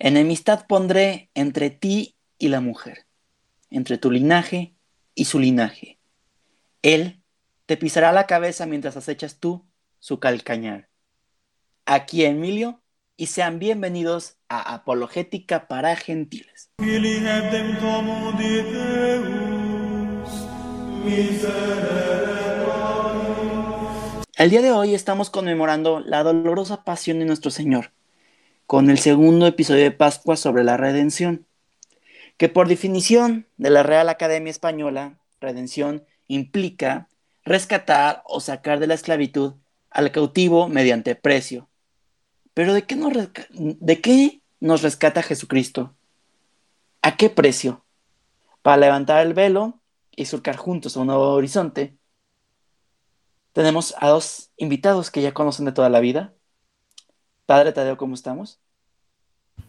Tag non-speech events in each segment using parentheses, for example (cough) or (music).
Enemistad pondré entre ti y la mujer, entre tu linaje y su linaje. Él te pisará la cabeza mientras acechas tú su calcañar. Aquí Emilio y sean bienvenidos a Apologética para Gentiles. El día de hoy estamos conmemorando la dolorosa pasión de nuestro Señor, con el segundo episodio de Pascua sobre la redención, que por definición de la Real Academia Española, redención implica rescatar o sacar de la esclavitud al cautivo mediante precio. Pero ¿de qué nos, de qué nos rescata Jesucristo? ¿A qué precio? Para levantar el velo y surcar juntos a un nuevo horizonte, tenemos a dos invitados que ya conocen de toda la vida. Padre Tadeo, ¿cómo estamos?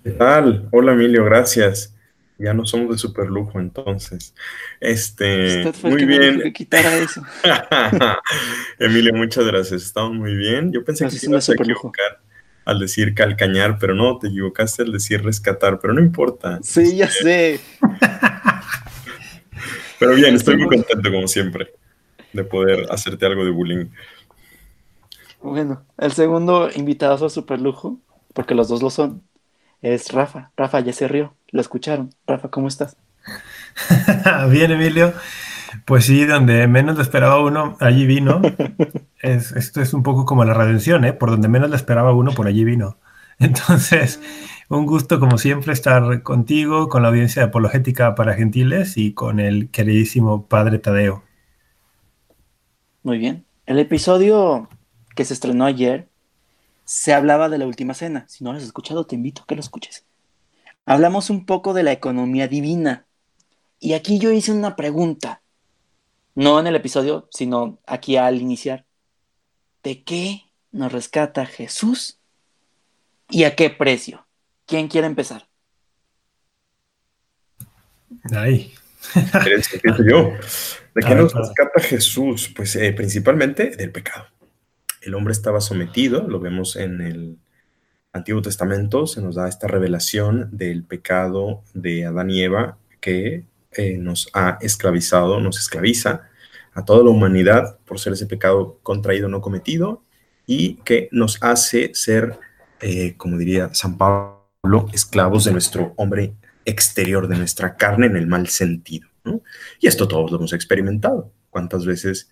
¿Qué tal? Hola Emilio, gracias. Ya no somos de super lujo entonces. Este, muy bien. Que quitara eso. (laughs) Emilio, muchas gracias. Estamos muy bien. Yo pensé que te ibas a equivocar al decir calcañar, pero no, te equivocaste al decir rescatar, pero no importa. Sí, ya sé. (laughs) pero bien, estoy muy contento como siempre de poder hacerte algo de bullying. Bueno, el segundo invitado a super lujo, porque los dos lo son, es Rafa. Rafa ya se rió, lo escucharon. Rafa, ¿cómo estás? (laughs) Bien, Emilio. Pues sí, donde menos le esperaba uno, allí vino. (laughs) es, esto es un poco como la redención, ¿eh? Por donde menos le esperaba uno, por allí vino. (laughs) Entonces, un gusto como siempre estar contigo, con la audiencia de Apologética para Gentiles y con el queridísimo Padre Tadeo. Muy bien. El episodio que se estrenó ayer se hablaba de la última cena. Si no lo has escuchado, te invito a que lo escuches. Hablamos un poco de la economía divina. Y aquí yo hice una pregunta. No en el episodio, sino aquí al iniciar. ¿De qué nos rescata Jesús? ¿Y a qué precio? ¿Quién quiere empezar? Ahí. yo? ¿De (laughs) qué nos rescata Jesús? Pues eh, principalmente del pecado. El hombre estaba sometido, lo vemos en el Antiguo Testamento, se nos da esta revelación del pecado de Adán y Eva que eh, nos ha esclavizado, nos esclaviza a toda la humanidad por ser ese pecado contraído no cometido y que nos hace ser, eh, como diría San Pablo, esclavos de nuestro hombre exterior, de nuestra carne en el mal sentido. Y esto todos lo hemos experimentado. ¿Cuántas veces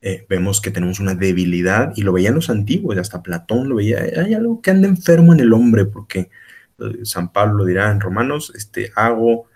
eh, vemos que tenemos una debilidad? Y lo veían los antiguos, hasta Platón lo veía. Hay algo que anda enfermo en el hombre, porque eh, San Pablo lo dirá en Romanos, este, hago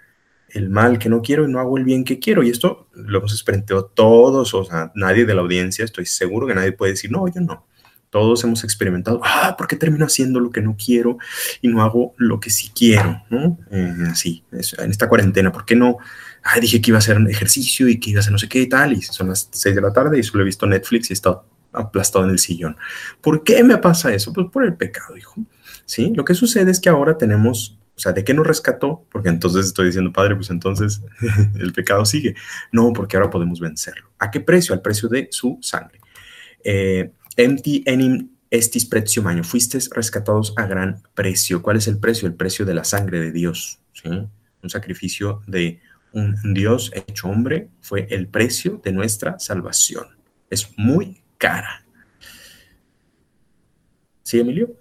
el mal que no quiero y no hago el bien que quiero. Y esto lo hemos experimentado todos, o sea, nadie de la audiencia, estoy seguro que nadie puede decir, no, yo no. Todos hemos experimentado, ah, ¿por qué termino haciendo lo que no quiero y no hago lo que sí quiero? ¿no? Eh, así, en esta cuarentena, ¿por qué no ay, dije que iba a hacer un ejercicio y que iba a hacer no sé qué y tal, y son las 6 de la tarde y solo he visto Netflix y he estado aplastado en el sillón. ¿Por qué me pasa eso? Pues por el pecado, hijo. ¿Sí? Lo que sucede es que ahora tenemos, o sea, ¿de qué nos rescató? Porque entonces estoy diciendo, padre, pues entonces (laughs) el pecado sigue. No, porque ahora podemos vencerlo. ¿A qué precio? Al precio de su sangre. Eh, Empty enim estis prezio maño. Fuisteis rescatados a gran precio. ¿Cuál es el precio? El precio de la sangre de Dios. ¿sí? Un sacrificio de un Dios hecho hombre fue el precio de nuestra salvación. Es muy cara. ¿Sí, Emilio?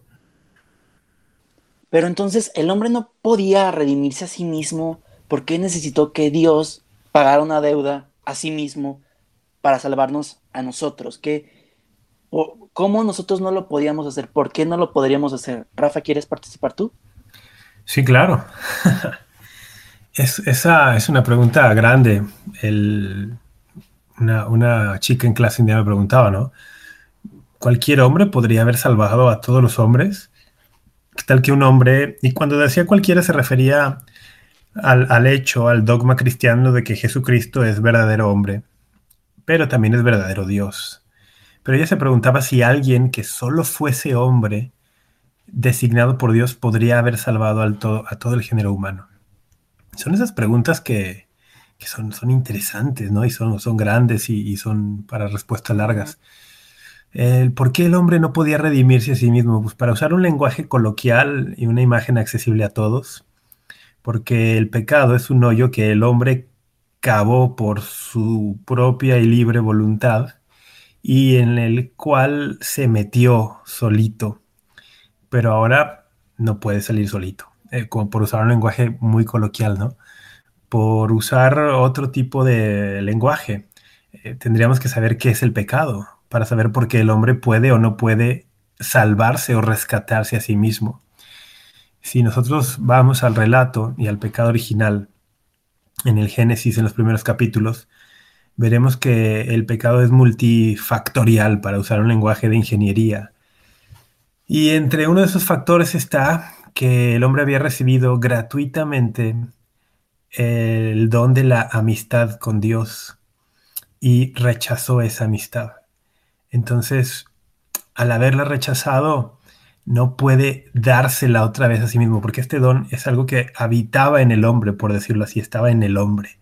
Pero entonces el hombre no podía redimirse a sí mismo porque necesitó que Dios pagara una deuda a sí mismo para salvarnos a nosotros. ¿Qué, ¿Cómo nosotros no lo podíamos hacer? ¿Por qué no lo podríamos hacer? Rafa, ¿quieres participar tú? Sí, claro. (laughs) Es, esa es una pregunta grande. una, chica en clase india me preguntaba, ¿no? ¿Cualquier hombre podría haber salvado a todos los hombres? ¿Qué tal que un hombre, y cuando decía cualquiera se refería al, al hecho, al dogma cristiano de que Jesucristo es verdadero hombre, pero también es verdadero Dios. Pero ella se preguntaba si alguien que solo fuese hombre, designado por Dios, podría haber salvado al a todo el género humano. Son esas preguntas que, son, interesantes, ¿no? Y son, son grandes y, son para respuestas largas. ¿Por qué el hombre no podía redimirse a sí mismo? Pues para usar un lenguaje coloquial y una imagen accesible a todos, porque el pecado es un hoyo que el hombre cavó por su propia y libre voluntad y en el cual se metió solito, pero ahora no puede salir solito, eh, por usar un lenguaje muy coloquial, ¿no? Por usar otro tipo de lenguaje, eh, tendríamos que saber qué es el pecado, para saber por qué el hombre puede o no puede salvarse o rescatarse a sí mismo. Si nosotros vamos al relato y al pecado original en el Génesis, en los primeros capítulos, veremos que el pecado es multifactorial, para usar un lenguaje de ingeniería. Y entre uno de esos factores está que el hombre había recibido gratuitamente el don de la amistad con Dios y rechazó esa amistad. Entonces, al haberla rechazado, no puede dársela otra vez a sí mismo, porque este don es algo que habitaba en el hombre, por decirlo así, estaba en el hombre.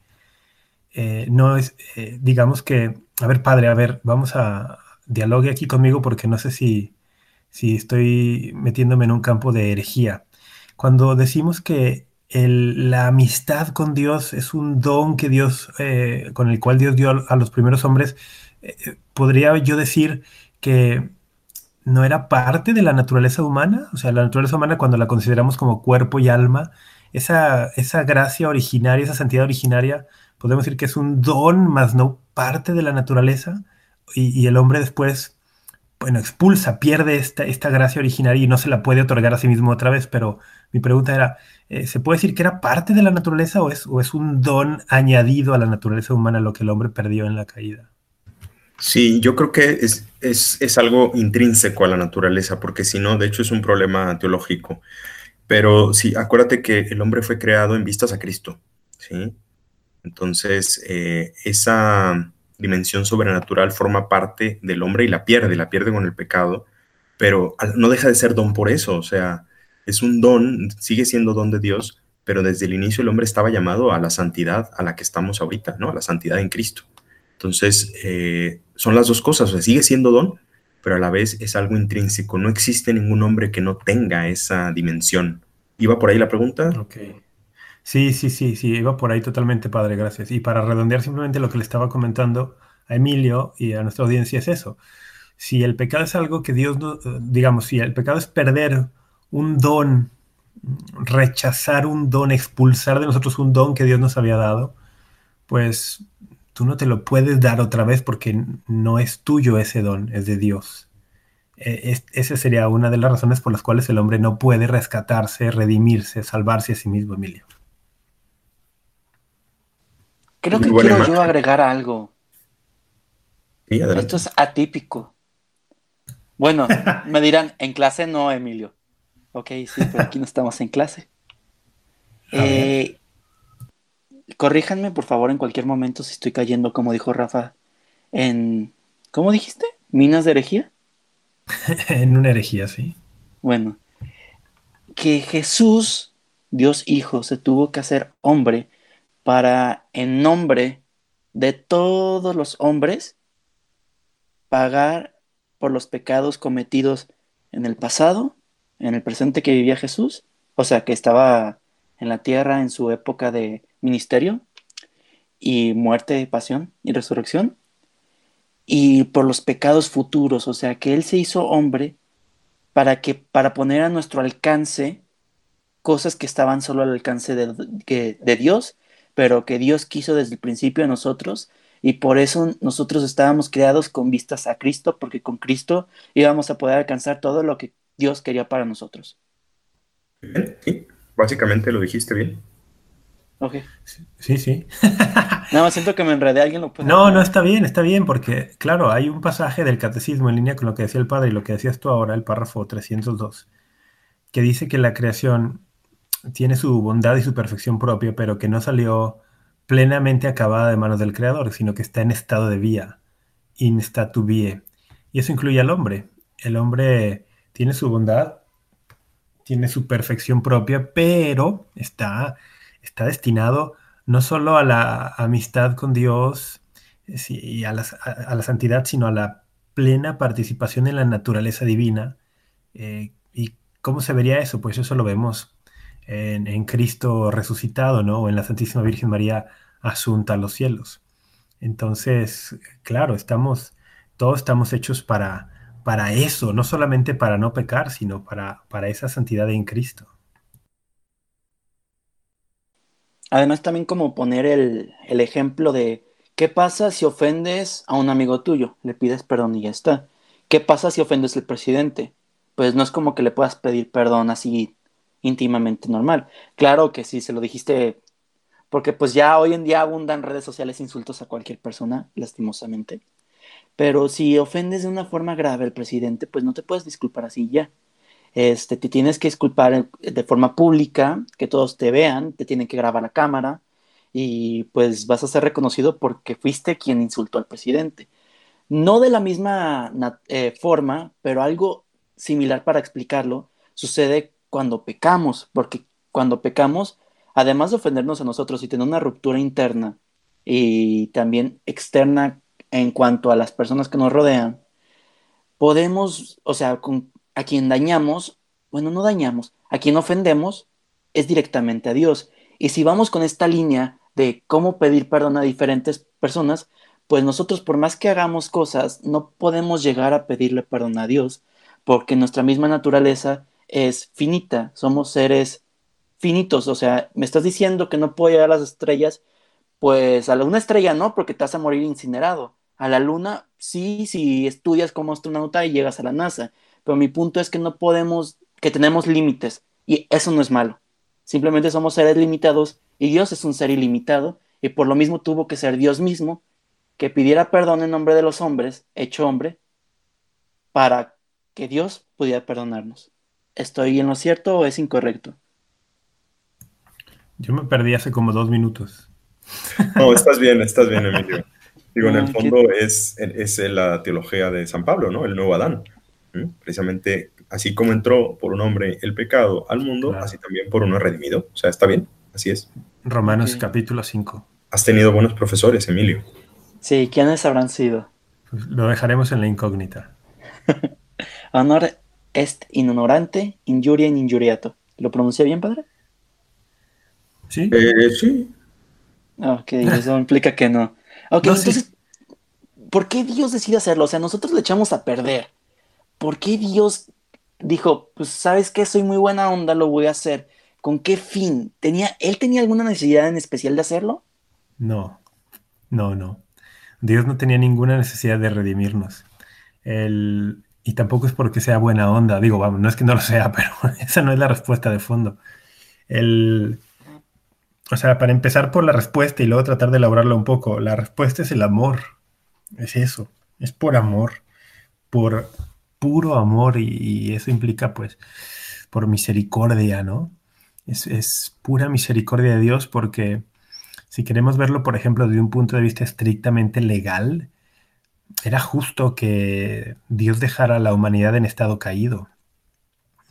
Eh, no es, eh, digamos que, a ver, padre, a ver, vamos a dialogue aquí conmigo porque no sé si, si estoy metiéndome en un campo de herejía. Cuando decimos que la amistad con Dios es un don que Dios, eh, con el cual Dios dio a los primeros hombres, podría yo decir que no era parte de la naturaleza humana, o sea, la naturaleza humana cuando la consideramos como cuerpo y alma, esa, esa gracia originaria, esa santidad originaria, podemos decir que es un don, más no parte de la naturaleza, y, el hombre después, bueno, expulsa, pierde esta, esta gracia originaria y no se la puede otorgar a sí mismo otra vez, pero mi pregunta era, eh, ¿se puede decir que era parte de la naturaleza o es, o es un don añadido a la naturaleza humana lo que el hombre perdió en la caída? Sí, yo creo que es, es, algo intrínseco a la naturaleza, porque si no, de hecho es un problema teológico. Pero sí, acuérdate que el hombre fue creado en vistas a Cristo, ¿sí? Entonces, eh, esa dimensión sobrenatural forma parte del hombre y la pierde, la pierde con el pecado, pero no deja de ser don por eso, o sea, es un don, sigue siendo don de Dios, pero desde el inicio el hombre estaba llamado a la santidad a la que estamos ahorita, ¿no? A la santidad en Cristo. Entonces, eh, son las dos cosas, o sea, sigue siendo don, pero a la vez es algo intrínseco. No existe ningún hombre que no tenga esa dimensión. ¿Iba por ahí la pregunta? Sí, sí, sí, sí, iba por ahí totalmente, padre, gracias. Y para redondear simplemente lo que le estaba comentando a Emilio y a nuestra audiencia es eso. Si el pecado es algo que Dios, no, digamos, si el pecado es perder un don, rechazar un don, expulsar de nosotros un don que Dios nos había dado, pues tú no te lo puedes dar otra vez porque no es tuyo ese don, es de Dios. E, esa sería una de las razones por las cuales el hombre no puede rescatarse, redimirse, salvarse a sí mismo, Emilio. Creo que quiero yo agregar algo. Esto es atípico. Bueno, (laughs) me dirán, en clase no, Emilio. Ok, sí, pero aquí no estamos en clase. (laughs) Eh, corríjanme por favor en cualquier momento si estoy cayendo, como dijo Rafa, en... ¿Cómo dijiste? ¿Minas de herejía? (laughs) en una herejía, sí. Bueno, que Jesús, Dios Hijo, se tuvo que hacer hombre para, en nombre de todos los hombres, pagar por los pecados cometidos en el pasado, en el presente que vivía Jesús, o sea, que estaba en la tierra en su época de ministerio y muerte, pasión y resurrección, y por los pecados futuros, o sea, que Él se hizo hombre para, que, para poner a nuestro alcance cosas que estaban solo al alcance de, de Dios, pero que Dios quiso desde el principio a nosotros, y por eso nosotros estábamos creados con vistas a Cristo, porque con Cristo íbamos a poder alcanzar todo lo que Dios quería para nosotros. Sí, básicamente lo dijiste bien. Ok. Sí, sí. (laughs) no, siento que me enredé, alguien lo puede. No, no, está bien, está bien, porque, claro, hay un pasaje del catecismo en línea con lo que decía el padre y lo que decías tú ahora, el párrafo 302, que dice que la creación tiene su bondad y su perfección propia, pero que no salió plenamente acabada de manos del creador, sino que está en estado de vía, in statu vie. Y eso incluye al hombre. El hombre tiene su bondad, tiene su perfección propia, pero está está destinado no solo a la amistad con Dios y a la, santidad, sino a la plena participación en la naturaleza divina. Eh, ¿Y cómo se vería eso? Pues eso lo vemos en, Cristo resucitado, ¿no? O en la Santísima Virgen María asunta a los cielos. Entonces, claro, estamos, todos estamos hechos para, para eso, no solamente para no pecar, sino para, para esa santidad en Cristo. Además, también como poner el, el, ejemplo de qué pasa si ofendes a un amigo tuyo, le pides perdón y ya está. ¿Qué pasa si ofendes al presidente? Pues no es como que le puedas pedir perdón así íntimamente normal. Claro que sí, se lo dijiste, porque pues ya hoy en día abundan redes sociales insultos a cualquier persona, lastimosamente. Pero si ofendes de una forma grave al presidente, pues no te puedes disculpar así ya. Este, te tienes que disculpar de forma pública, que todos te vean, te tienen que grabar la cámara y pues vas a ser reconocido porque fuiste quien insultó al presidente. No de la misma eh, forma, pero algo similar para explicarlo, sucede cuando pecamos, porque cuando pecamos, además de ofendernos a nosotros y tener una ruptura interna y también externa en cuanto a las personas que nos rodean, podemos, o sea, a quien dañamos, bueno, no dañamos, a quien ofendemos es directamente a Dios. Y si vamos con esta línea de cómo pedir perdón a diferentes personas, pues nosotros por más que hagamos cosas, no podemos llegar a pedirle perdón a Dios, porque nuestra misma naturaleza es finita, somos seres finitos, o sea, me estás diciendo que no puedo llegar a las estrellas, pues a la una estrella no, porque te vas a morir incinerado. A la luna sí, si estudias como astronauta y llegas a la NASA, pero mi punto es que no podemos, que tenemos límites y eso no es malo. Simplemente somos seres limitados y Dios es un ser ilimitado y por lo mismo tuvo que ser Dios mismo que pidiera perdón en nombre de los hombres, hecho hombre, para que Dios pudiera perdonarnos. ¿Estoy en lo cierto o es incorrecto? Yo me perdí hace como dos minutos. No, estás bien, estás bien, Emilio. (laughs) Digo, en el fondo es, es la teología de San Pablo, ¿no? El nuevo Adán. Precisamente, así como entró por un hombre el pecado al mundo, así también por uno redimido. O sea, está bien, así es. Romanos capítulo 5. Has tenido buenos profesores, Emilio. Sí, ¿quiénes habrán sido? Pues lo dejaremos en la incógnita. (laughs) Honor est in injuria in injuriato. ¿Lo pronuncia bien, padre? Sí. Eh, sí. Ok, eso implica que no. Ok, entonces, ¿por qué Dios decide hacerlo? O sea, nosotros le echamos a perder. ¿Por qué Dios dijo, pues sabes que soy muy buena onda, lo voy a hacer? ¿Con qué fin? ¿Tenía, ¿Él tenía alguna necesidad en especial de hacerlo? No, no, no. Dios no tenía ninguna necesidad de redimirnos. El, y tampoco es porque sea buena onda, digo, vamos, no es que no lo sea, (laughs) pero esa no es la respuesta de fondo. El, o sea, para empezar por la respuesta y luego tratar de elaborarla un poco, la respuesta es el amor, es eso, es por amor, por puro amor y, eso implica pues por misericordia, ¿no? Es, es pura misericordia de Dios porque si queremos verlo, por ejemplo, desde un punto de vista estrictamente legal, era justo que Dios dejara a la humanidad en estado caído.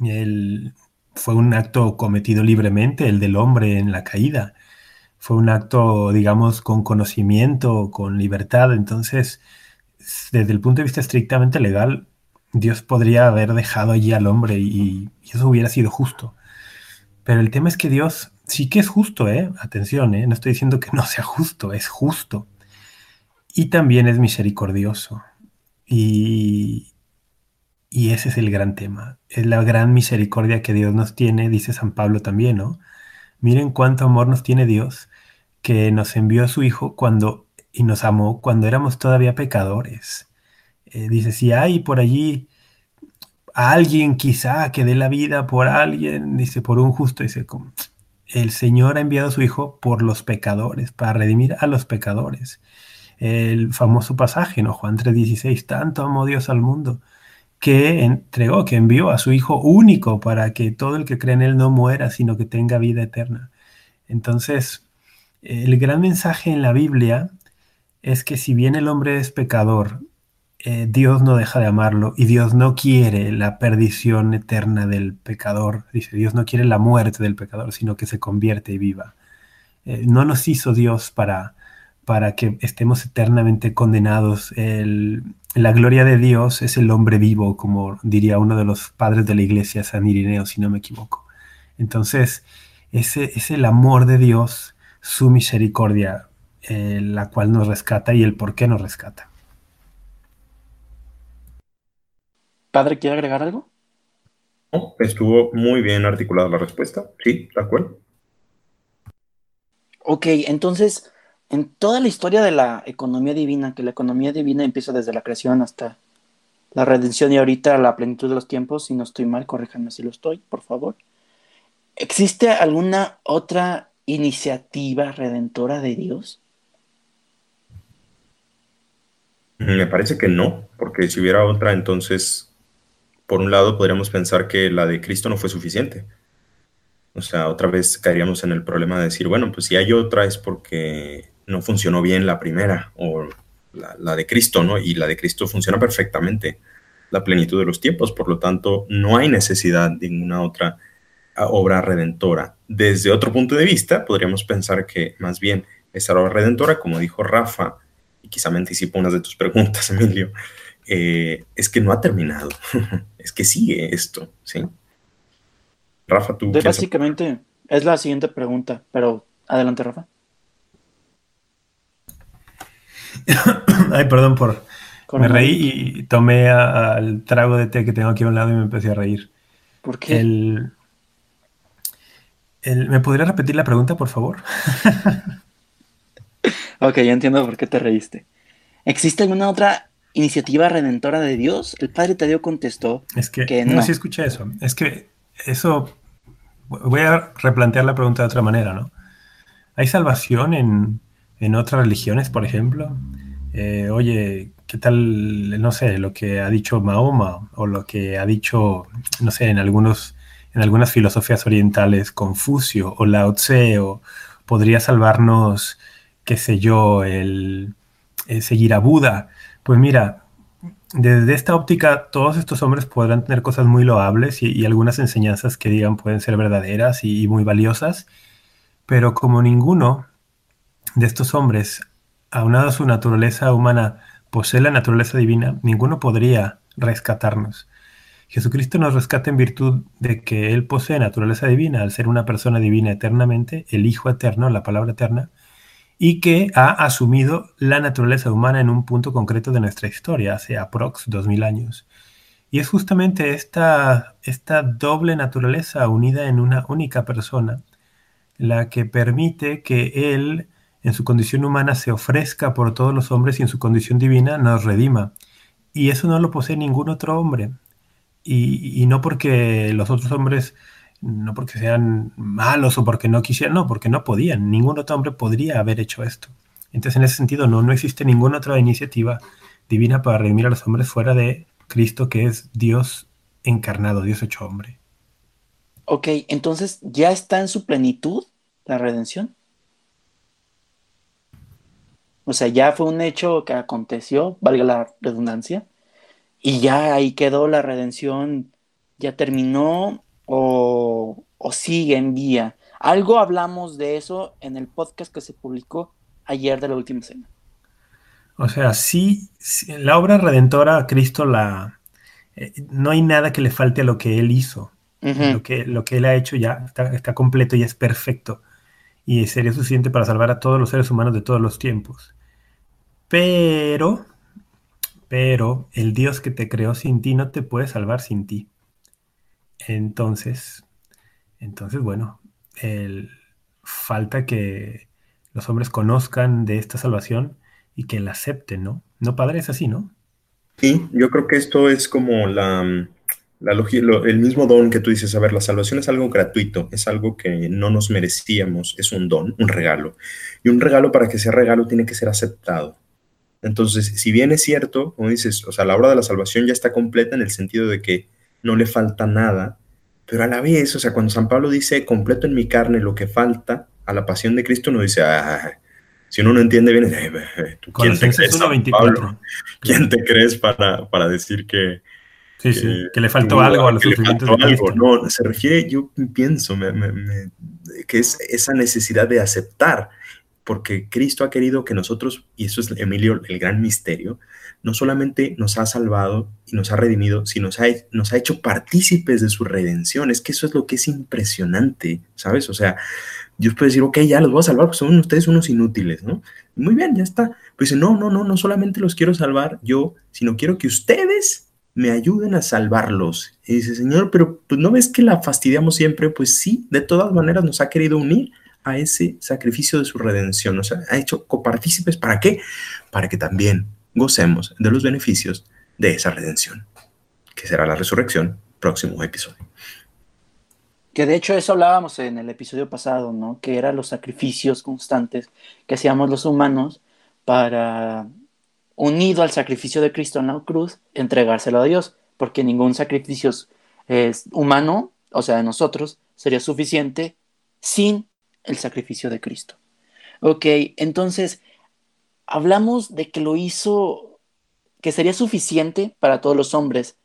Él, fue un acto cometido libremente, el del hombre en la caída. Fue un acto, digamos, con conocimiento, con libertad. Entonces, desde el punto de vista estrictamente legal, Dios podría haber dejado allí al hombre y, eso hubiera sido justo. Pero el tema es que Dios sí que es justo, ¿eh? Atención, ¿eh? No estoy diciendo que no sea justo, es justo y también es misericordioso. Y, y ese es el gran tema. Es la gran misericordia que Dios nos tiene, dice San Pablo también, ¿no? Miren cuánto amor nos tiene Dios, que nos envió a su Hijo cuando y nos amó cuando éramos todavía pecadores. Eh, dice, si hay por allí alguien quizá que dé la vida por alguien, dice, por un justo, dice, el Señor ha enviado a su Hijo por los pecadores, para redimir a los pecadores el famoso pasaje, ¿no? Juan 3:16, tanto amó Dios al mundo que entregó, que envió a su Hijo único para que todo el que cree en Él no muera, sino que tenga vida eterna. Entonces, el gran mensaje en la Biblia es que si bien el hombre es pecador, eh, Dios no deja de amarlo y Dios no quiere la perdición eterna del pecador. Dice, Dios no quiere la muerte del pecador, sino que se convierte y viva. Eh, no nos hizo Dios para para que estemos eternamente condenados. La gloria de Dios es el hombre vivo, como diría uno de los padres de la iglesia, San Irineo, si no me equivoco. Entonces, ese es el amor de Dios, su misericordia, eh, la cual nos rescata y el por qué nos rescata. Padre, ¿quiere agregar algo? estuvo muy bien articulada la respuesta. Sí, de acuerdo. Ok, entonces, en toda la historia de la economía divina, que la economía divina empieza desde la creación hasta la redención y ahorita la plenitud de los tiempos, si no estoy mal, corríjanme si lo estoy, por favor. ¿Existe alguna otra iniciativa redentora de Dios? Me parece que no, porque si hubiera otra, entonces, por un lado, podríamos pensar que la de Cristo no fue suficiente. O sea, otra vez caeríamos en el problema de decir, bueno, pues si hay otra es porque no funcionó bien la primera o la, de Cristo, ¿no? Y la de Cristo funciona perfectamente, la plenitud de los tiempos, por lo tanto, no hay necesidad de ninguna otra obra redentora. Desde otro punto de vista, podríamos pensar que más bien esa obra redentora, como dijo Rafa, y quizá me anticipo unas de tus preguntas, (laughs) Emilio, eh, es que no ha terminado, (laughs) es que sigue esto, ¿sí? Rafa, tú... básicamente, es la siguiente pregunta, pero adelante, Rafa. (coughs) Ay, perdón por... Me reí y tomé al trago de té que tengo aquí a un lado y me empecé a reír. ¿Por qué? El, ¿Me podría repetir la pregunta, por favor? (laughs) ok, ya entiendo por qué te reíste. ¿Existe alguna otra iniciativa redentora de Dios? El Padre Tadeo contestó es que, no. sí escuché eso. Es que eso... Voy a replantear la pregunta de otra manera, ¿no? ¿Hay salvación en, en otras religiones, por ejemplo? Eh, oye, ¿qué tal, no sé, lo que ha dicho Mahoma o lo que ha dicho, no sé, en algunos en algunas filosofías orientales, Confucio o Lao Tse, o podría salvarnos, qué sé yo, el, seguir a Buda. Pues mira, desde esta óptica, todos estos hombres podrán tener cosas muy loables y, algunas enseñanzas que digan pueden ser verdaderas y, muy valiosas, pero como ninguno de estos hombres, aunado a su naturaleza humana, posee la naturaleza divina, ninguno podría rescatarnos. Jesucristo nos rescata en virtud de que Él posee naturaleza divina, al ser una persona divina eternamente, el Hijo eterno, la palabra eterna, y que ha asumido la naturaleza humana en un punto concreto de nuestra historia, hace aprox dos mil años. Y es justamente esta, esta doble naturaleza unida en una única persona la que permite que Él, en su condición humana, se ofrezca por todos los hombres y en su condición divina nos redima. Y eso no lo posee ningún otro hombre y, no porque los otros hombres, no porque sean malos o porque no quisieran, no, porque no podían, ningún otro hombre podría haber hecho esto. Entonces, en ese sentido, no, no existe ninguna otra iniciativa divina para redimir a los hombres fuera de Cristo, que es Dios encarnado, Dios hecho hombre. Ok, entonces, ¿ya está en su plenitud la redención? O sea, ya fue un hecho que aconteció, valga la redundancia, y ya ahí quedó la redención, ya terminó o, sigue en vía. Algo hablamos de eso en el podcast que se publicó ayer de la última cena. O sea, sí, la obra redentora, Cristo la... Eh, no hay nada que le falte a lo que Él hizo. lo, que, lo que Él ha hecho ya está, está completo y es perfecto. Y sería suficiente para salvar a todos los seres humanos de todos los tiempos. Pero pero el Dios que te creó sin ti no te puede salvar sin ti. Entonces, entonces bueno, falta que los hombres conozcan de esta salvación y que la acepten, ¿no? No, padre, es así, ¿no? Sí, yo creo que esto es como la, la el mismo don que tú dices, a ver, la salvación es algo gratuito, es algo que no nos merecíamos, es un don, un regalo. Y un regalo para que sea regalo tiene que ser aceptado. Entonces, si bien es cierto, como dices, o sea, la obra de la salvación ya está completa en el sentido de que no le falta nada, pero a la vez, o sea, cuando San Pablo dice, completo en mi carne lo que falta a la pasión de Cristo, uno dice, ah, si uno no entiende bien, ¿quién te crees, ¿Quién te crees para, para decir que, Sí, sí, que le faltó algo a los sufrimientos de Cristo. No, se refiere, yo pienso, que es esa necesidad de aceptar porque Cristo ha querido que nosotros, y eso es Emilio, el gran misterio, no solamente nos ha salvado y nos ha redimido, sino nos ha, nos ha hecho partícipes de su redención. Es que eso es lo que es impresionante, ¿sabes? O sea, Dios puede decir, ok, ya los voy a salvar, pues son ustedes unos inútiles, ¿no? Muy bien, ya está. Pues dice, no, no, no, no solamente los quiero salvar yo, sino quiero que ustedes me ayuden a salvarlos. Y dice, Señor, pero pues no ves que la fastidiamos siempre, pues sí, de todas maneras nos ha querido unir a ese sacrificio de su redención, nos ha hecho copartícipes, ¿para qué? Para que también gocemos de los beneficios de esa redención, que será la resurrección, próximo episodio. Que de hecho eso hablábamos en el episodio pasado, ¿no? Que eran los sacrificios constantes que hacíamos los humanos para, unido al sacrificio de Cristo en la cruz, entregárselo a Dios, porque ningún sacrificio es humano, o sea, de nosotros, sería suficiente sin el sacrificio de Cristo. Ok, entonces, hablamos de que lo hizo, que sería suficiente para todos los hombres,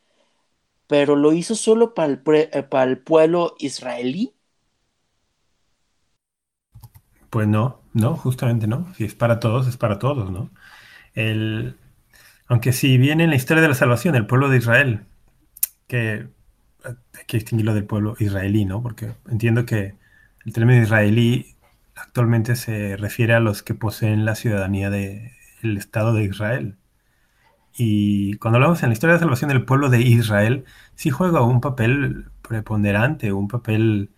pero lo hizo solo para el, eh, para el pueblo israelí. Pues no, no, justamente no. Si es para todos, es para todos, ¿no? El, aunque si viene en la historia de la salvación, el pueblo de Israel, que hay que distinguirlo del pueblo israelí, ¿no? Porque entiendo que el término israelí actualmente se refiere a los que poseen la ciudadanía del Estado de Israel. Y cuando hablamos en la historia de salvación del pueblo de Israel, sí juega un papel preponderante, un papel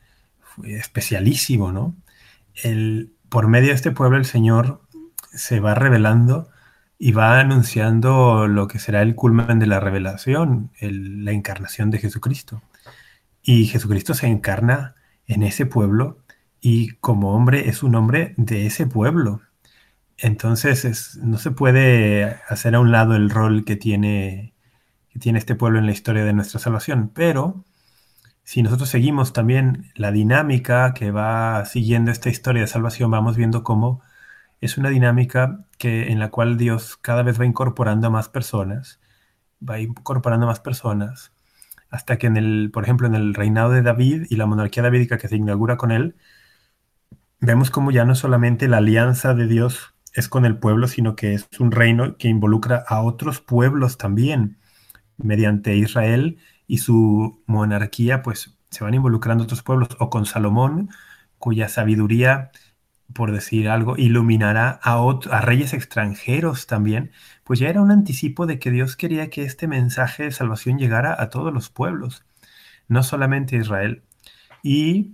especialísimo, ¿no? El, por medio de este pueblo el Señor se va revelando y va anunciando lo que será el culmen de la revelación, la encarnación de Jesucristo. Y Jesucristo se encarna en ese pueblo y como hombre es un hombre de ese pueblo. Entonces no se puede hacer a un lado el rol que tiene, que tiene este pueblo en la historia de nuestra salvación, pero si nosotros seguimos también la dinámica que va siguiendo esta historia de salvación, vamos viendo cómo es una dinámica que, en la cual Dios cada vez va incorporando a más personas, va incorporando a más personas, hasta que en el, por ejemplo, en el reinado de David y la monarquía davídica que se inaugura con él, vemos como ya no solamente la alianza de Dios es con el pueblo, sino que es un reino que involucra a otros pueblos también. Mediante Israel y su monarquía, pues se van involucrando otros pueblos, o con Salomón, cuya sabiduría por decir algo, iluminará a, a reyes extranjeros también, pues ya era un anticipo de que Dios quería que este mensaje de salvación llegara a todos los pueblos, no solamente a Israel. Y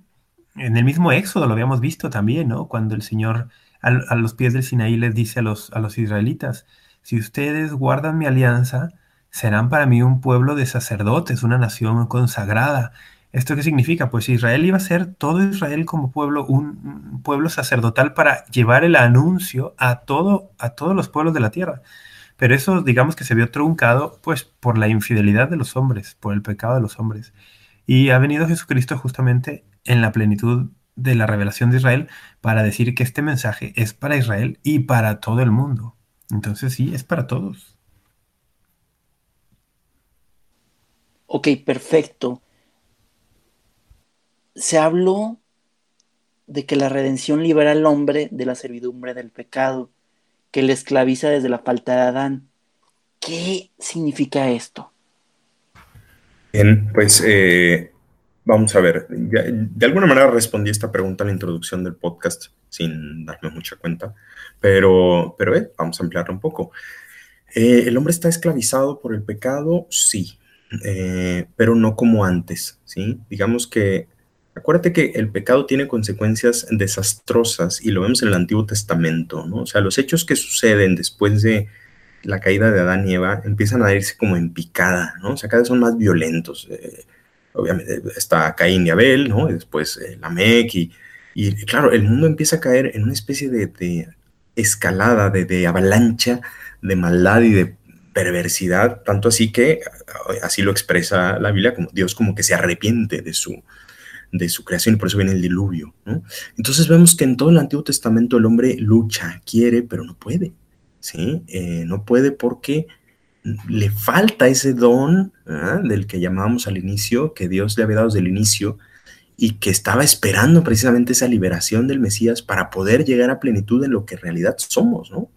en el mismo Éxodo lo habíamos visto también, ¿no? Cuando el Señor a, los pies del Sinaí les dice a los, a los israelitas, si ustedes guardan mi alianza, serán para mí un pueblo de sacerdotes, una nación consagrada, ¿Esto qué significa? Pues Israel iba a ser todo Israel como pueblo, un, pueblo sacerdotal para llevar el anuncio a, todo, a todos los pueblos de la tierra. Pero eso, digamos que se vio truncado, pues, por la infidelidad de los hombres, por el pecado de los hombres. Y ha venido Jesucristo justamente en la plenitud de la revelación de Israel para decir que este mensaje es para Israel y para todo el mundo. Entonces sí, es para todos. Ok, perfecto se habló de que la redención libera al hombre de la servidumbre del pecado, que le esclaviza desde la falta de Adán. ¿Qué significa esto? Bien, pues eh, vamos a ver. De, alguna manera respondí esta pregunta en la introducción del podcast sin darme mucha cuenta, pero, pero eh, vamos a ampliarlo un poco. Eh, ¿El hombre está esclavizado por el pecado? Sí, pero no como antes, ¿sí? Digamos que Acuérdate que el pecado tiene consecuencias desastrosas y lo vemos en el Antiguo Testamento, ¿no? O sea, los hechos que suceden después de la caída de Adán y Eva empiezan a irse como en picada, ¿no? O sea, cada vez son más violentos. Eh, obviamente está Caín y Abel, ¿no? Y después eh, Lamec y, y, claro, el mundo empieza a caer en una especie de, escalada, de, de avalancha de maldad y de perversidad, tanto así que así lo expresa la Biblia, como Dios como que se arrepiente de su, de su creación y por eso viene el diluvio. Entonces vemos que en todo el Antiguo Testamento el hombre lucha, quiere, pero no puede. ¿sí? Eh, no puede porque le falta ese don del que llamábamos al inicio, que Dios le había dado desde el inicio, y que estaba esperando precisamente esa liberación del Mesías para poder llegar a plenitud en lo que en realidad somos, ¿no?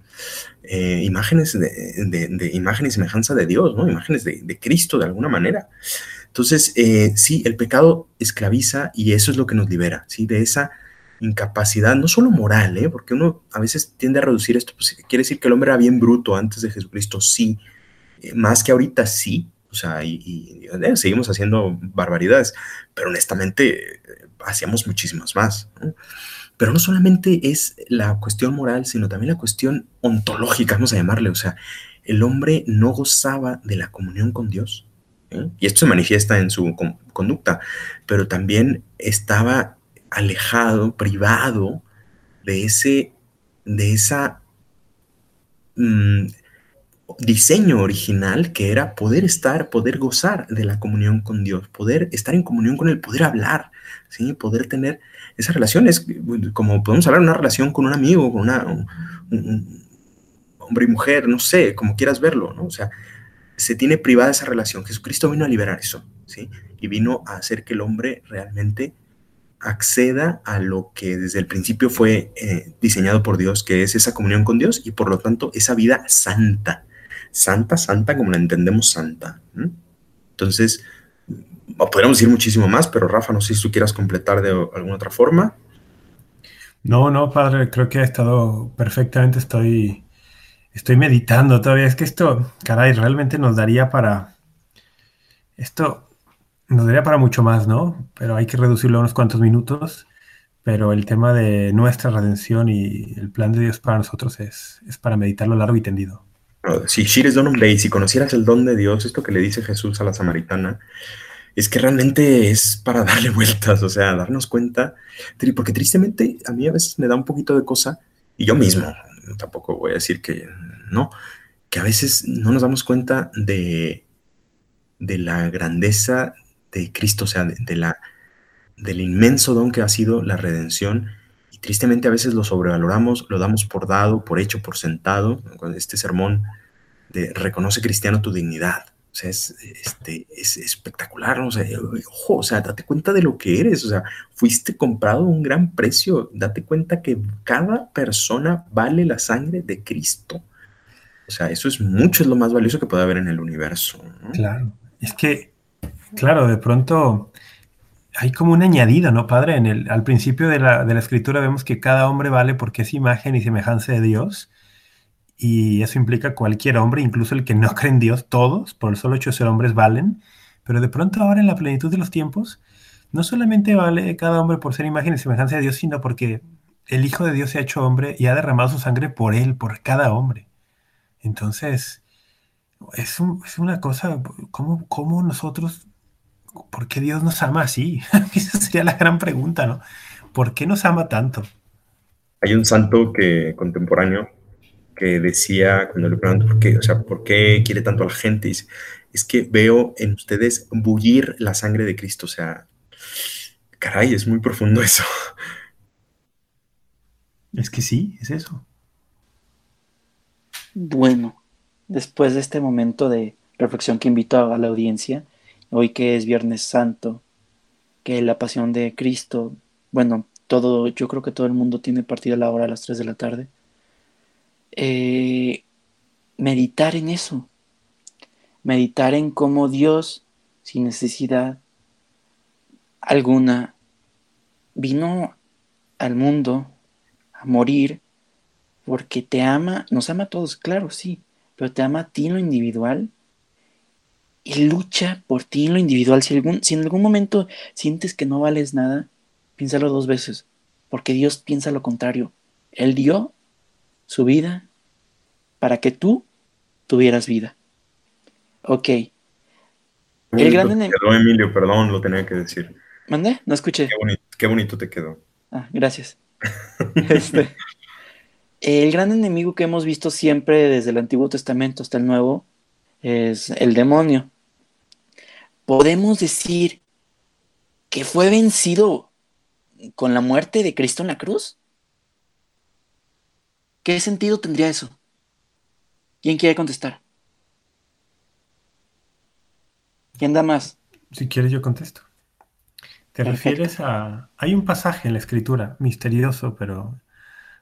Eh, imágenes de, imagen y semejanza de Dios, ¿no? Imágenes de, Cristo de alguna manera. Entonces, eh, sí, el pecado esclaviza y eso es lo que nos libera, ¿sí? De esa incapacidad, no solo moral, ¿eh? Porque uno a veces tiende a reducir esto, pues quiere decir que el hombre era bien bruto antes de Jesucristo, sí, eh, más que ahorita sí, o sea, y, seguimos haciendo barbaridades, pero honestamente hacíamos muchísimas más. ¿no? Pero no solamente es la cuestión moral, sino también la cuestión ontológica, vamos a llamarle. O sea, el hombre no gozaba de la comunión con Dios. ¿Eh? Y esto se manifiesta en su conducta, pero también estaba alejado, privado de ese, de esa mm, diseño original que era poder estar, poder gozar de la comunión con Dios, poder estar en comunión con Él, poder hablar, ¿sí? poder tener esa relación. Es como podemos hablar una relación con un amigo, con una, un, hombre y mujer, no sé, como quieras verlo, ¿no? O sea, se tiene privada esa relación. Jesucristo vino a liberar eso, ¿sí? Y vino a hacer que el hombre realmente acceda a lo que desde el principio fue eh, diseñado por Dios, que es esa comunión con Dios y por lo tanto esa vida santa, santa, santa como la entendemos santa. Entonces, podríamos decir muchísimo más, pero Rafa, no sé si tú quieras completar de alguna otra forma. No, no, padre, creo que ha estado perfectamente, estoy, estoy meditando todavía. Es que esto, caray, realmente nos daría para, esto nos daría para mucho más, ¿no? Pero hay que reducirlo a unos cuantos minutos. Pero el tema de nuestra redención y el plan de Dios para nosotros es, es para meditarlo largo y tendido. Si Shires Donum Dei, si conocieras el don de Dios, esto que le dice Jesús a la samaritana, es que realmente es para (laughs) darle vueltas, o sea, darnos cuenta, porque tristemente a mí a veces me da un poquito de cosa, y yo mismo, tampoco voy a decir que no, que a veces no nos damos cuenta de, de la grandeza de Cristo, o sea, de, la, del inmenso don que ha sido la redención, y tristemente a veces lo sobrevaloramos, lo damos por dado, por hecho, por sentado, este sermón de reconoce cristiano tu dignidad, o sea, es, este, es espectacular, o sea, ojo, o sea, date cuenta de lo que eres, o sea, fuiste comprado a un gran precio, date cuenta que cada persona vale la sangre de Cristo. O sea, eso es mucho, es lo más valioso que puede haber en el universo. Claro, es que, claro, de pronto hay como un añadido, ¿no, padre? En el, al principio de la, de la escritura vemos que cada hombre vale porque es imagen y semejanza de Dios y eso implica cualquier hombre, incluso el que no (laughs) cree en Dios, todos, por el solo hecho de ser hombres, valen, pero de pronto ahora en la plenitud de los tiempos, no solamente vale cada hombre por ser imagen y semejanza de Dios, sino porque el Hijo de Dios se ha hecho hombre y ha derramado su sangre por él, por cada hombre. Entonces, es, una cosa, ¿cómo, ¿cómo, nosotros, por qué Dios nos ama así? (laughs) Esa sería la gran pregunta, ¿no? ¿Por qué nos ama tanto? Hay un santo que contemporáneo que decía cuando le pregunto por qué, o sea, por qué quiere tanto a la gente, dice, es que veo en ustedes bullir la sangre de Cristo, o sea, caray, es muy profundo eso. Es que sí, es eso. Bueno, después de este momento de reflexión que invito a la audiencia, hoy que es Viernes Santo, que la pasión de Cristo, bueno, todo, yo creo que todo el mundo tiene partida a la hora a las 3 de la tarde. Eh, meditar en eso, meditar en cómo Dios, sin necesidad alguna, vino al mundo a morir porque te ama, nos ama a todos, claro, sí, pero te ama a ti en lo individual y lucha por ti en lo individual. Si, algún, si en algún momento sientes que no vales nada, piénsalo dos veces, porque Dios piensa lo contrario. Él dio su vida para que tú tuvieras vida. Ok. el gran enemigo. quedó, Emilio, perdón, lo tenía que decir. ¿Mandé? No escuché. Qué bonito, te quedó. Ah, gracias. (laughs) Este, el gran enemigo que hemos visto siempre desde el Antiguo Testamento hasta el Nuevo es el demonio. Podemos decir que fue vencido con la muerte de Cristo en la cruz. ¿Qué sentido tendría eso? ¿Quién quiere contestar? ¿Quién da más? Si quieres, yo contesto. Te refieres a... Hay un pasaje en la escritura, misterioso, pero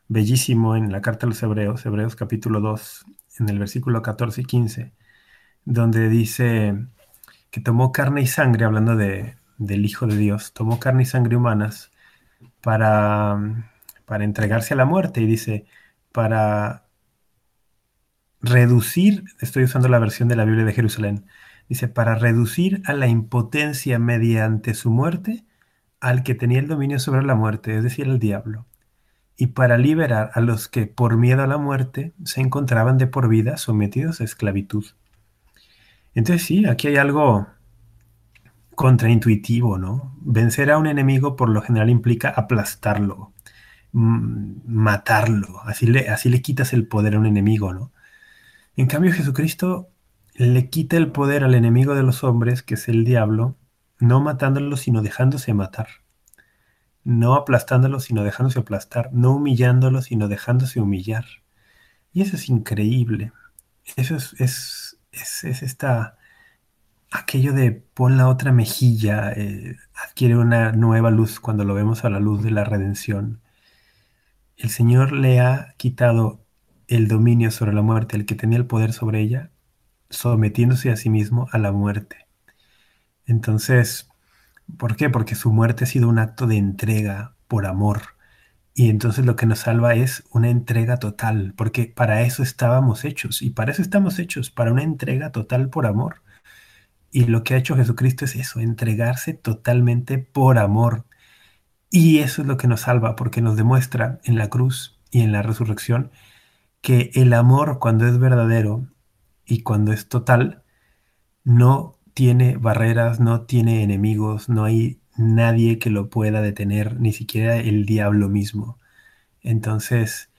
bellísimo en la carta a los Hebreos, Hebreos capítulo 2, en el versículo 14 y 15, donde dice que tomó carne y sangre, hablando de, del Hijo de Dios, tomó carne y sangre humanas para, para entregarse a la muerte. Y dice, para reducir, estoy usando la versión de la Biblia de Jerusalén, dice, para reducir a la impotencia mediante su muerte al que tenía el dominio sobre la muerte, es decir, el diablo, y para liberar a los que por miedo a la muerte se encontraban de por vida sometidos a esclavitud. Entonces sí, aquí hay algo contraintuitivo, ¿no? Vencer a un enemigo por lo general implica aplastarlo, matarlo, así le, así le quitas el poder a un enemigo, ¿no? En cambio Jesucristo le quita el poder al enemigo de los hombres, que es el diablo, no matándolo, sino dejándose matar. No aplastándolo, sino dejándose aplastar. No humillándolo, sino dejándose humillar. Y eso es increíble. Eso es, es, es, esta, aquello de pon la otra mejilla, eh, adquiere una nueva luz cuando lo vemos a la luz de la redención el Señor le ha quitado el dominio sobre la muerte, el que tenía el poder sobre ella, sometiéndose a sí mismo a la muerte. Entonces, ¿por qué? Porque su muerte ha sido un acto de entrega por amor. Y entonces lo que nos salva es una entrega total, porque para eso estábamos hechos, y para eso estamos hechos, para una entrega total por amor. Y lo que ha hecho Jesucristo es eso, entregarse totalmente por amor. Y eso es lo que nos salva, porque nos demuestra en la cruz y en la resurrección que el amor cuando es verdadero y cuando es total, no tiene barreras, no tiene enemigos, no hay nadie que lo pueda detener, ni siquiera el diablo mismo. Entonces,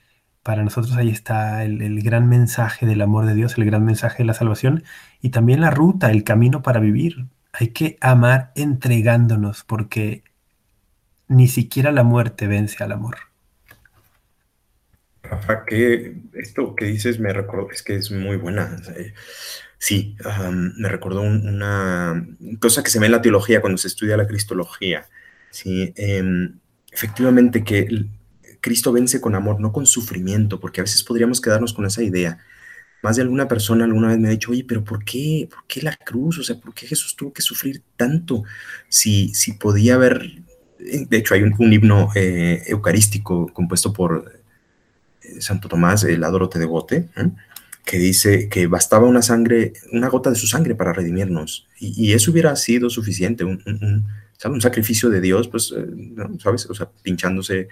para nosotros ahí está el, gran mensaje del amor de Dios, el gran mensaje de la salvación y también la ruta, el camino para vivir. Hay que amar entregándonos porque ni siquiera la muerte vence al amor. Rafa, que esto que dices me recordó, es que es muy buena. Sí, me recordó una cosa que se ve en la teología cuando se estudia la cristología. Sí, em, efectivamente que Cristo vence con amor, no con sufrimiento, porque a veces podríamos quedarnos con esa idea. Más de alguna persona alguna vez me ha dicho, oye, pero ¿por qué? ¿Por qué la cruz? O sea, ¿por qué Jesús tuvo que sufrir tanto? Si, si podía haber de hecho, hay un, himno eh, eucarístico compuesto por eh, Santo Tomás, el Adorote de Bote, ¿eh? Que dice que bastaba una sangre, una gota de su sangre para redimirnos. Y, eso hubiera sido suficiente, un, un, sacrificio de Dios, pues, ¿sabes? O sea, pinchándose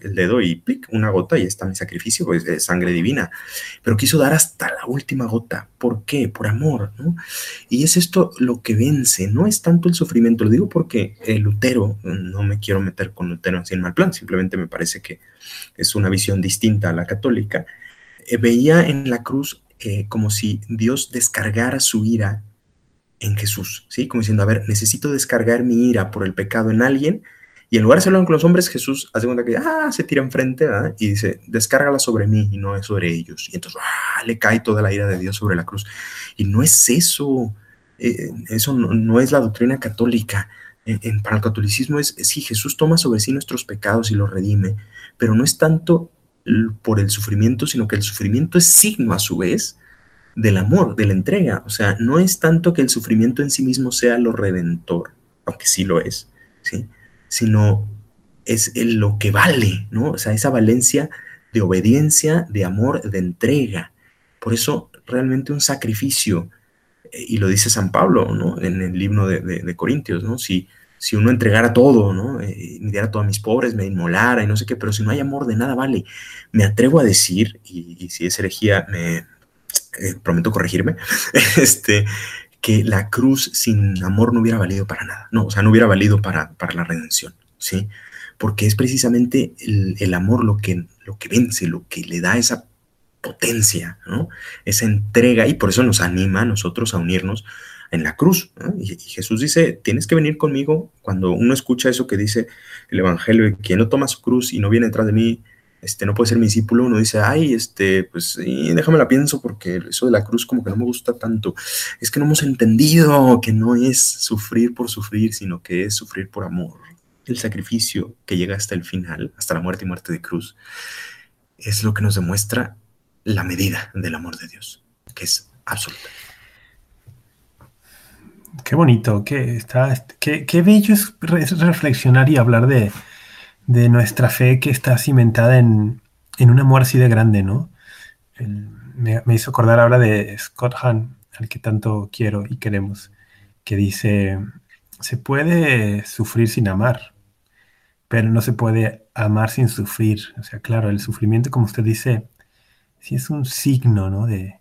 el dedo y una gota y está mi sacrificio, pues de sangre divina. Pero quiso dar hasta la última gota. ¿Por qué? Por amor, ¿no? Y es esto lo que vence, no es tanto el sufrimiento, lo digo porque el Lutero, no me quiero meter con Lutero así en mal plan, simplemente me parece que es una visión distinta a la católica, eh, veía en la cruz eh, como si Dios descargara su ira en Jesús, ¿sí? Como diciendo, a ver, necesito descargar mi ira por el pecado en alguien, y en lugar de hacerlo con los hombres, Jesús hace cuenta que ah, se tira enfrente y dice, descárgala sobre mí y no es sobre ellos. Y entonces ah, le cae toda la ira de Dios sobre la cruz. Y no es eso. Eh, eso no, es la doctrina católica. En, para el catolicismo es, sí, Jesús toma sobre sí nuestros pecados y los redime, pero no es tanto por el sufrimiento, sino que el sufrimiento es signo a su vez del amor, de la entrega. O sea, no es tanto que el sufrimiento en sí mismo sea lo redentor, aunque sí lo es, ¿sí? sino es lo que vale, ¿no? O sea, esa valencia de obediencia, de amor, de entrega. Por eso realmente un sacrificio, eh, y lo dice San Pablo, ¿no? En el libro de, Corintios, ¿no? Si, si uno entregara todo, ¿no? Eh, me diera todo a mis pobres, me inmolara y no sé qué, pero si no hay amor, de nada vale. Me atrevo a decir, y, si es herejía, me eh, prometo corregirme, (laughs) este, que la cruz sin amor no hubiera valido para nada, no, o sea, no hubiera valido para, para la redención, ¿sí? Porque es precisamente el, amor lo que, lo que vence, lo que le da esa potencia, ¿no? Esa entrega, y por eso nos anima a nosotros a unirnos en la cruz. Y, Jesús dice, tienes que venir conmigo. Cuando uno escucha eso que dice el Evangelio, quien no toma su cruz y no viene detrás de mí, este, no puede ser mi discípulo, uno dice, ay, este, pues déjame la pienso porque eso de la cruz como que no me gusta tanto. Es que no hemos entendido que no es sufrir por sufrir, sino que es sufrir por amor. El sacrificio que llega hasta el final, hasta la muerte y muerte de cruz, es lo que nos demuestra la medida del amor de Dios, que es absoluta. Qué bonito, qué, está, qué, qué bello es reflexionar y hablar de, de nuestra fe que está cimentada en, en un amor así de grande, ¿no? me, hizo acordar ahora de Scott Hahn, al que tanto quiero y queremos, que dice, se puede sufrir sin amar, pero no se puede amar sin sufrir. O sea, claro, el sufrimiento, como usted dice, sí es un signo, ¿no? De,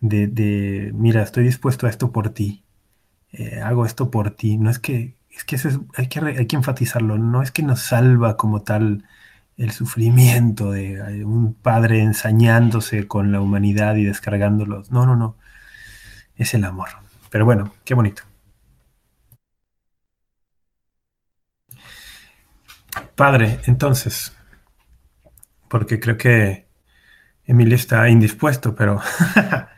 de, mira, estoy dispuesto a esto por ti, eh, hago esto por ti. No es que es que eso hay, que hay que enfatizarlo, no es que nos salva como tal el sufrimiento de un padre ensañándose con la humanidad y descargándolos. No, no, no. Es el amor. Pero bueno, qué bonito. Padre, entonces, porque creo que Emilio está indispuesto, pero (laughs)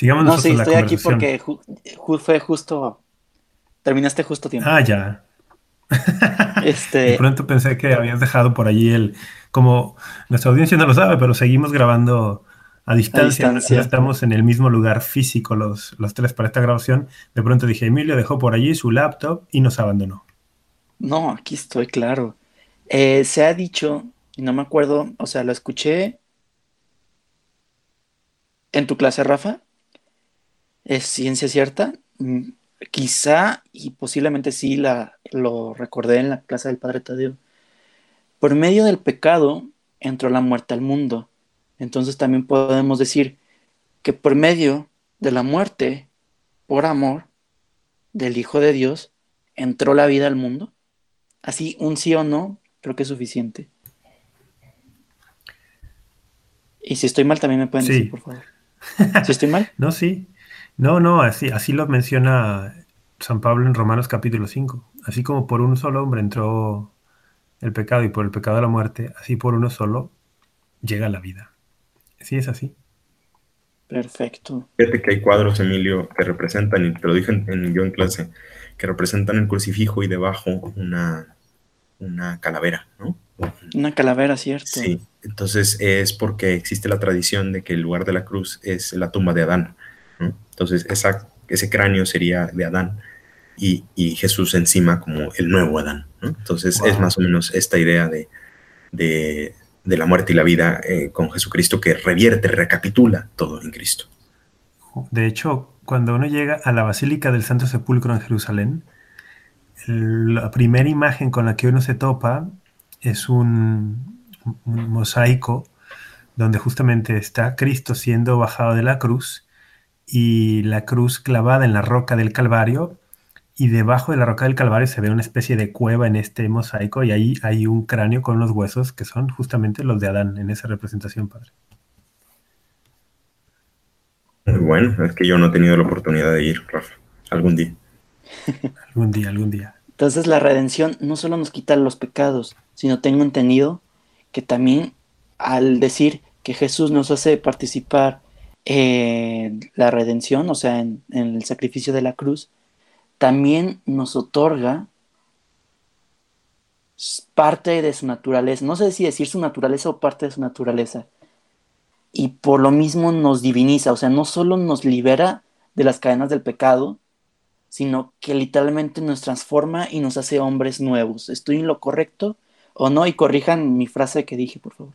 sigamos no, sí, estoy aquí porque fue justo Terminaste justo tiempo. Ah, ya. (laughs) este... De pronto pensé que habías dejado por allí el... Como nuestra audiencia no lo sabe, pero seguimos grabando a distancia. Estamos en el mismo lugar físico los, los tres para esta grabación. De pronto dije, Emilio dejó por allí su laptop y nos abandonó. No, aquí estoy, claro. Eh, se ha dicho, y no me acuerdo, o sea, lo escuché en tu clase, Rafa. ¿Es ciencia cierta? Mm, quizá y posiblemente sí la, lo recordé en la clase del Padre Tadeo, por medio del pecado entró la muerte al mundo. Entonces también podemos decir que por medio de la muerte, por amor del Hijo de Dios, entró la vida al mundo. Así, un sí o no, creo que es suficiente. Y si estoy mal, también me pueden decir, por favor. ¿Si estoy mal? (laughs) no, sí. No, no, así, así lo menciona San Pablo en Romanos capítulo 5. Así como por un solo hombre entró el pecado y por el pecado la muerte, así por uno solo llega la vida. Sí, es así. Perfecto. Fíjate que hay cuadros, Emilio, que representan, y te lo dije en, yo en clase, que representan el crucifijo y debajo una, una calavera, ¿no? Una calavera, cierto. Sí, entonces es porque existe la tradición de que el lugar de la cruz es la tumba de Adán. Entonces, ese cráneo sería de Adán y, Jesús encima como el nuevo Adán. Entonces, es más o menos esta idea de, de, la muerte y la vida eh, con Jesucristo que revierte, recapitula todo en Cristo. De hecho, cuando uno llega a la Basílica del Santo Sepulcro en Jerusalén, la primera imagen con la que uno se topa es un, un, mosaico donde justamente está Cristo siendo bajado de la cruz y la cruz clavada en la roca del Calvario y debajo de la roca del Calvario se ve una especie de cueva en este mosaico y ahí hay un cráneo con los huesos que son justamente los de Adán en esa representación, padre. Muy bueno, es que yo no he tenido la oportunidad de ir, Rafa, algún día. (laughs) algún día, algún día. Entonces la redención no solo nos quita los pecados, sino tengo entendido que también al decir que Jesús nos hace participar la redención, o sea, en, el sacrificio de la cruz, también nos otorga parte de su naturaleza. No sé si decir su naturaleza o parte de su naturaleza. Y por lo mismo nos diviniza, o sea, no solo nos libera de las cadenas del pecado, sino que literalmente nos transforma y nos hace hombres nuevos. ¿Estoy en lo correcto o no? Y corrijan mi frase que dije, por favor.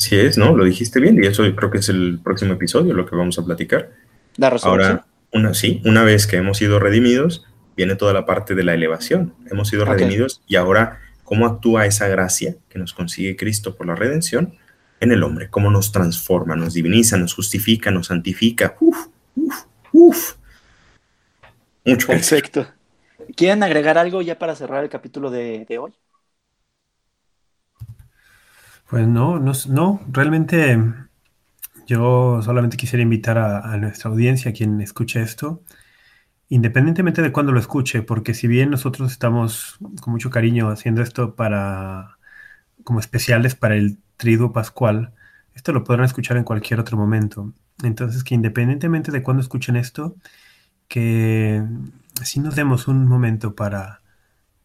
Sí es, ¿no? Lo dijiste bien y eso creo que es el próximo episodio, lo que vamos a platicar. La Ahora, una, sí, una vez que hemos sido redimidos, viene toda la parte de la elevación. Hemos sido redimidos y ahora, ¿cómo actúa esa gracia que nos consigue Cristo por la redención en el hombre? ¿Cómo nos transforma, nos diviniza, nos justifica, nos santifica? Uf, uf, uf. Mucho Perfecto. ¿Quieren agregar algo ya para cerrar el capítulo de hoy? Pues no, no, realmente yo solamente quisiera invitar a, nuestra audiencia, a quien escuche esto, independientemente de cuándo lo escuche, porque si bien nosotros estamos con mucho cariño haciendo esto para como especiales para el triduo pascual. Esto lo podrán escuchar en cualquier otro momento. Entonces, que independientemente de cuándo escuchen esto, que si nos demos un momento para,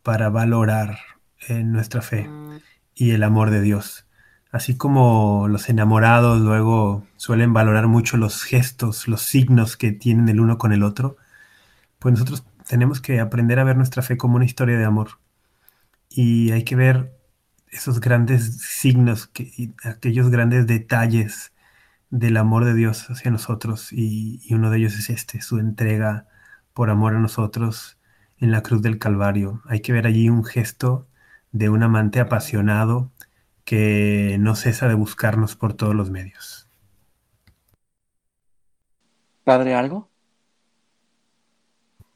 para valorar eh, nuestra fe y el amor de Dios. Así como los enamorados luego suelen valorar mucho los gestos, los signos que tienen el uno con el otro, pues nosotros tenemos que aprender a ver nuestra fe como una historia de amor. Y hay que ver esos grandes signos, que, aquellos grandes detalles del amor de Dios hacia nosotros. Y, y uno de ellos es este, su entrega por amor a nosotros en la cruz del Calvario. Hay que ver allí un gesto de un amante apasionado que no cesa de buscarnos por todos los medios. ¿Padre, algo?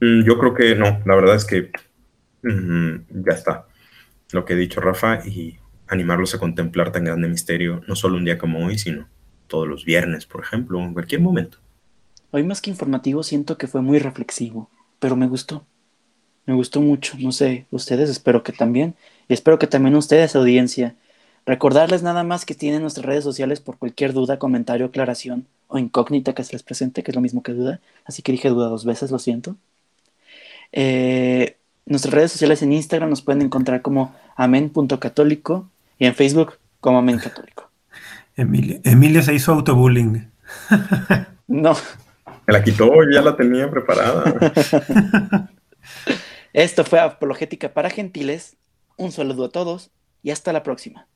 Mm, yo creo que no, la verdad es que mm, ya está lo que he dicho Rafa y animarlos a contemplar tan grande misterio, no solo un día como hoy, sino todos los viernes, por ejemplo, en cualquier momento. Hoy más que informativo siento que fue muy reflexivo, pero me gustó. Me gustó mucho, no sé, ustedes espero que también, y espero que también ustedes, audiencia. Recordarles nada más que tienen nuestras redes sociales por cualquier duda, comentario, aclaración o incógnita que se les presente, que es lo mismo que duda, así que dije duda dos veces, lo siento. Eh, nuestras redes sociales en Instagram nos pueden encontrar como amen.católico y en Facebook como Amén Católico. (laughs) Emilio, Emilio se hizo autobullying. (laughs) no. Me la quitó, ya la tenía preparada. (laughs) Esto fue Apologética para Gentiles. Un saludo a todos y hasta la próxima.